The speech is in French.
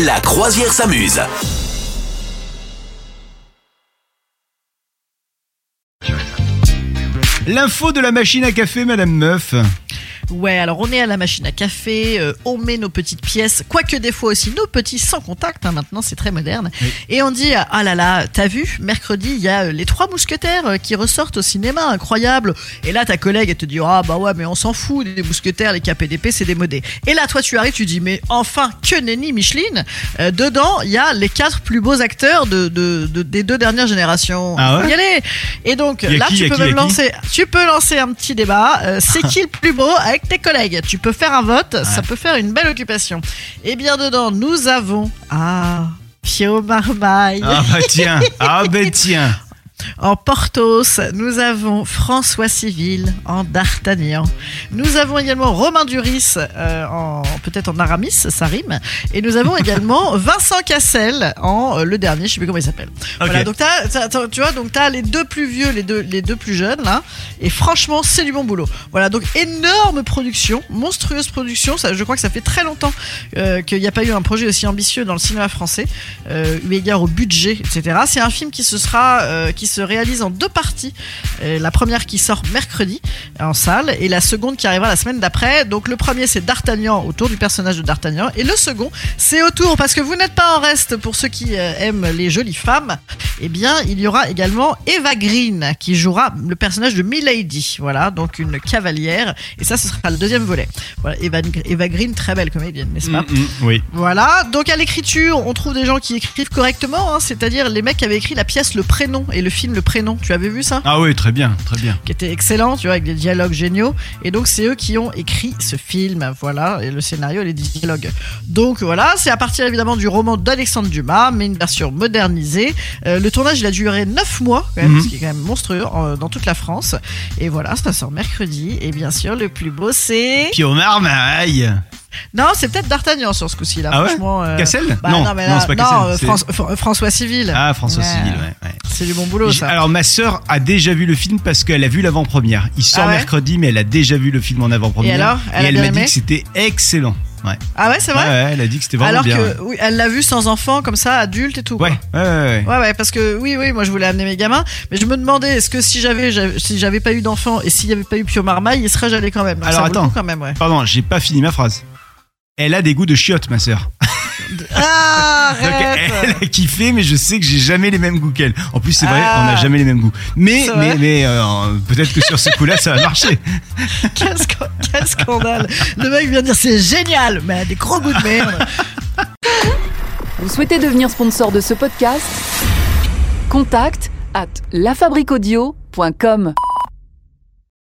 La croisière s'amuse. L'info de la machine à café, Madame Meuf. Ouais, alors on est à la machine à café, euh, on met nos petites pièces, quoique des fois aussi nos petits sans contact, hein, maintenant c'est très moderne. Oui. Et on dit, ah là là, t'as vu, mercredi, il y a euh, les trois mousquetaires euh, qui ressortent au cinéma, incroyable. Et là, ta collègue, elle te dit, ah bah ouais, mais on s'en fout, des mousquetaires, les KPDP, c'est démodé. Et là, toi, tu arrives, tu dis, mais enfin, que nenni Micheline Euh, Dedans, il y a les quatre plus beaux acteurs de, de- de- des deux dernières générations. Ah ouais Faut y aller. Et donc, là, qui, tu peux qui, même lancer, tu peux lancer un petit débat. Euh, c'est qui le plus beau avec tes collègues Tu peux faire un vote, ça peut faire une belle occupation. Et bien dedans, nous avons ah Pio Marmaille. Ah bah tiens, ah bah tiens. En Porthos, nous avons François Civil en D'Artagnan. Nous avons également Romain Duris euh, en peut-être en Aramis, ça rime. Et nous avons également Vincent Cassel en euh, le dernier, je sais plus comment il s'appelle. Voilà, donc t'as, t'as- t'as- tu vois, donc t'as les deux plus vieux, les deux, les deux plus jeunes là. Et franchement, c'est du bon boulot. Voilà, donc énorme production, monstrueuse production. Ça, je crois que ça fait très longtemps euh, qu'il n'y a pas eu un projet aussi ambitieux dans le cinéma français, eu égard au budget, etc. C'est un film qui se sera, qui se réalise en deux parties. Euh, la première qui sort mercredi en salle et la seconde qui arrivera la semaine d'après. Donc le premier c'est D'Artagnan autour du personnage de D'Artagnan et le second c'est autour parce que vous n'êtes pas en reste pour ceux qui euh, aiment les jolies femmes. Eh bien il y aura également Eva Green qui jouera le personnage de Milady. Voilà donc une cavalière et ça ce sera le deuxième volet. Voilà Eva, Eva Green très belle comédienne n'est-ce pas Mm, mm, oui. voilà, donc à l'écriture, on trouve des gens qui écrivent correctement, hein, c'est-à-dire les mecs qui avaient écrit la pièce Le Prénom et le film Le Prénom. Tu avais vu ça Ah oui, très bien, très bien. Qui était excellent, tu vois, avec des dialogues géniaux. Et donc c'est eux qui ont écrit ce film, voilà, et le scénario et les dialogues. Donc voilà, c'est à partir évidemment du roman d'Alexandre Dumas, mais une version modernisée. Euh, le tournage, il a duré 9 mois, quand même, Mhm. ce qui est quand même monstrueux, euh, dans toute la France. Et voilà, ça sort mercredi. Et bien sûr, le plus beau, c'est... Au marmaille. Non, c'est peut-être D'Artagnan sur ce coup-ci, là, Ah ouais franchement. euh, Cassel? bah, Non, non, là- c'est pas non, Cassel, euh, c'est- François- Fr- François Civil. Ah, François Ouais. Civil, ouais. ouais. C'est du bon boulot, ça. Alors ma sœur a déjà vu le film parce qu'elle a vu l'avant-première. Il sort Ah ouais mercredi, mais elle a déjà vu le film en avant-première. Et alors Elle a bien m'a dit aimé que c'était excellent. Ouais. ah ouais, c'est vrai Ouais, ouais, elle a dit que c'était vraiment Alors bien. que oui, elle l'a vu sans enfant, comme ça, adulte et tout. quoi. Ouais, ouais, ouais. ouais. Ouais, ouais, parce que oui, oui, moi je voulais amener mes gamins, mais je me demandais est-ce que si j'avais, j'avais- si j'avais pas eu d'enfant et s'il y avait pas eu Pio Marmaille, il serait j'allais quand même. Donc Alors, ça vaut le attends. coup quand même, ouais. Pardon, j'ai pas fini ma phrase. Elle a des goûts de chiottes, ma sœur. Ah, Donc elle a kiffé, mais je sais que j'ai jamais les mêmes goûts qu'elle. En plus, c'est vrai, Ah. on n'a jamais les mêmes goûts. Mais, mais, euh, peut-être que sur ce coup-là, ça va marcher. quel, sca- quel scandale Le mec vient de dire c'est génial, mais elle a des gros goûts de merde. Vous souhaitez devenir sponsor de ce podcast? Contact à lafabriquaudio.com.